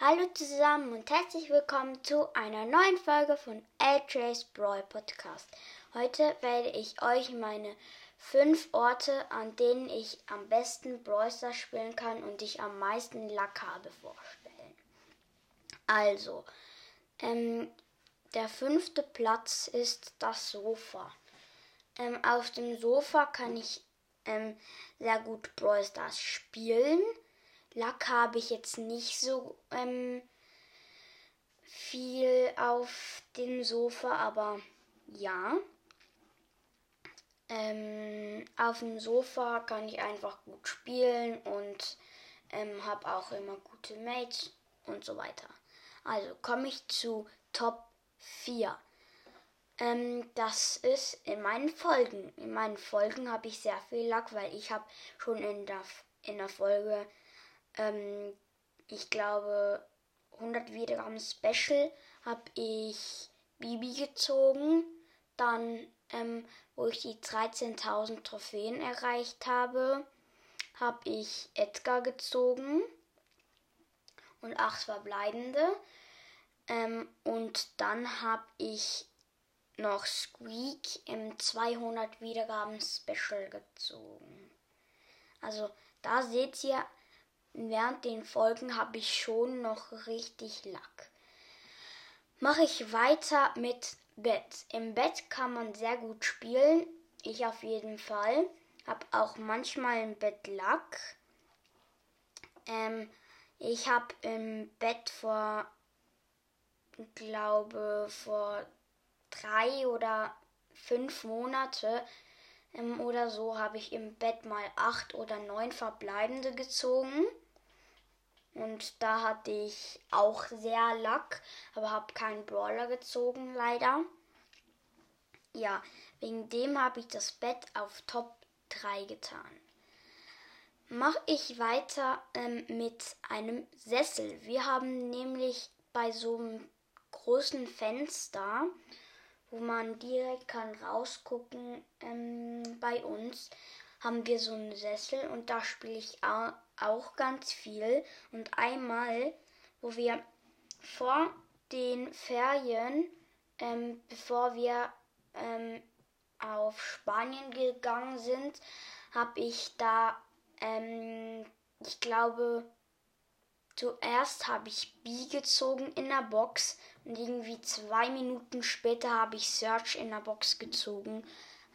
Hallo zusammen und herzlich willkommen zu einer neuen Folge von LJ's Brawl Podcast. Heute werde ich euch meine fünf Orte, an denen ich am besten Brawl spielen kann und ich am meisten Lack habe, vorstellen. Also, ähm, der fünfte Platz ist das Sofa. Ähm, auf dem Sofa kann ich ähm, sehr gut Brawl spielen. Lack habe ich jetzt nicht so ähm, viel auf dem Sofa, aber ja. Ähm, auf dem Sofa kann ich einfach gut spielen und ähm, habe auch immer gute Mates und so weiter. Also komme ich zu Top 4. Ähm, das ist in meinen Folgen. In meinen Folgen habe ich sehr viel Lack, weil ich habe schon in der, in der Folge ähm, ich glaube, 100 Wiedergaben Special habe ich Bibi gezogen. Dann, ähm, wo ich die 13.000 Trophäen erreicht habe, habe ich Edgar gezogen und acht verbleibende. Ähm, und dann habe ich noch Squeak im 200 Wiedergaben Special gezogen. Also da seht ihr, während den Folgen habe ich schon noch richtig Lack. Mache ich weiter mit Bett. Im Bett kann man sehr gut spielen. Ich auf jeden Fall. Hab auch manchmal im Bett Lack. Ähm, ich habe im Bett vor, glaube, vor drei oder fünf Monate ähm, oder so habe ich im Bett mal acht oder neun verbleibende gezogen. Und da hatte ich auch sehr Lack, aber habe keinen Brawler gezogen, leider. Ja, wegen dem habe ich das Bett auf Top 3 getan. Mache ich weiter ähm, mit einem Sessel. Wir haben nämlich bei so einem großen Fenster, wo man direkt kann rausgucken ähm, bei uns, haben wir so einen Sessel und da spiele ich auch ganz viel. Und einmal, wo wir vor den Ferien, ähm, bevor wir ähm, auf Spanien gegangen sind, habe ich da, ähm, ich glaube, zuerst habe ich B gezogen in der Box und irgendwie zwei Minuten später habe ich Search in der Box gezogen.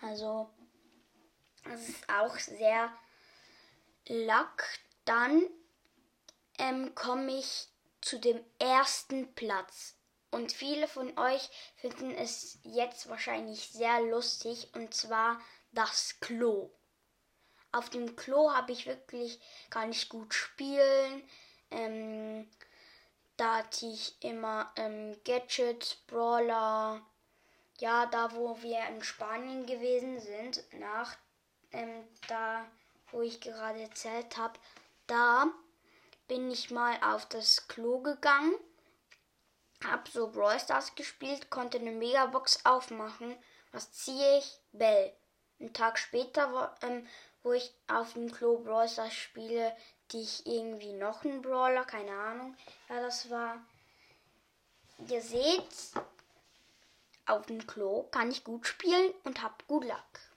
Also das ist auch sehr lack. Dann ähm, komme ich zu dem ersten Platz. Und viele von euch finden es jetzt wahrscheinlich sehr lustig. Und zwar das Klo. Auf dem Klo habe ich wirklich gar nicht gut spielen. Ähm, da hatte ich immer ähm, Gadgets, Brawler. Ja, da wo wir in Spanien gewesen sind, nach ähm, da, wo ich gerade erzählt habe, da bin ich mal auf das Klo gegangen, hab so Brawl Stars gespielt, konnte eine Megabox aufmachen. Was ziehe ich? Bell. Einen Tag später, wo, ähm, wo ich auf dem Klo Brawl Stars spiele, die ich irgendwie noch einen Brawler, keine Ahnung, ja, das war. Ihr seht, auf dem Klo kann ich gut spielen und hab gut Luck.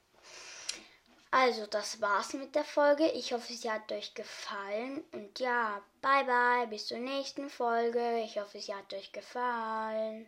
Also, das war's mit der Folge. Ich hoffe, sie hat euch gefallen. Und ja, bye bye, bis zur nächsten Folge. Ich hoffe, sie hat euch gefallen.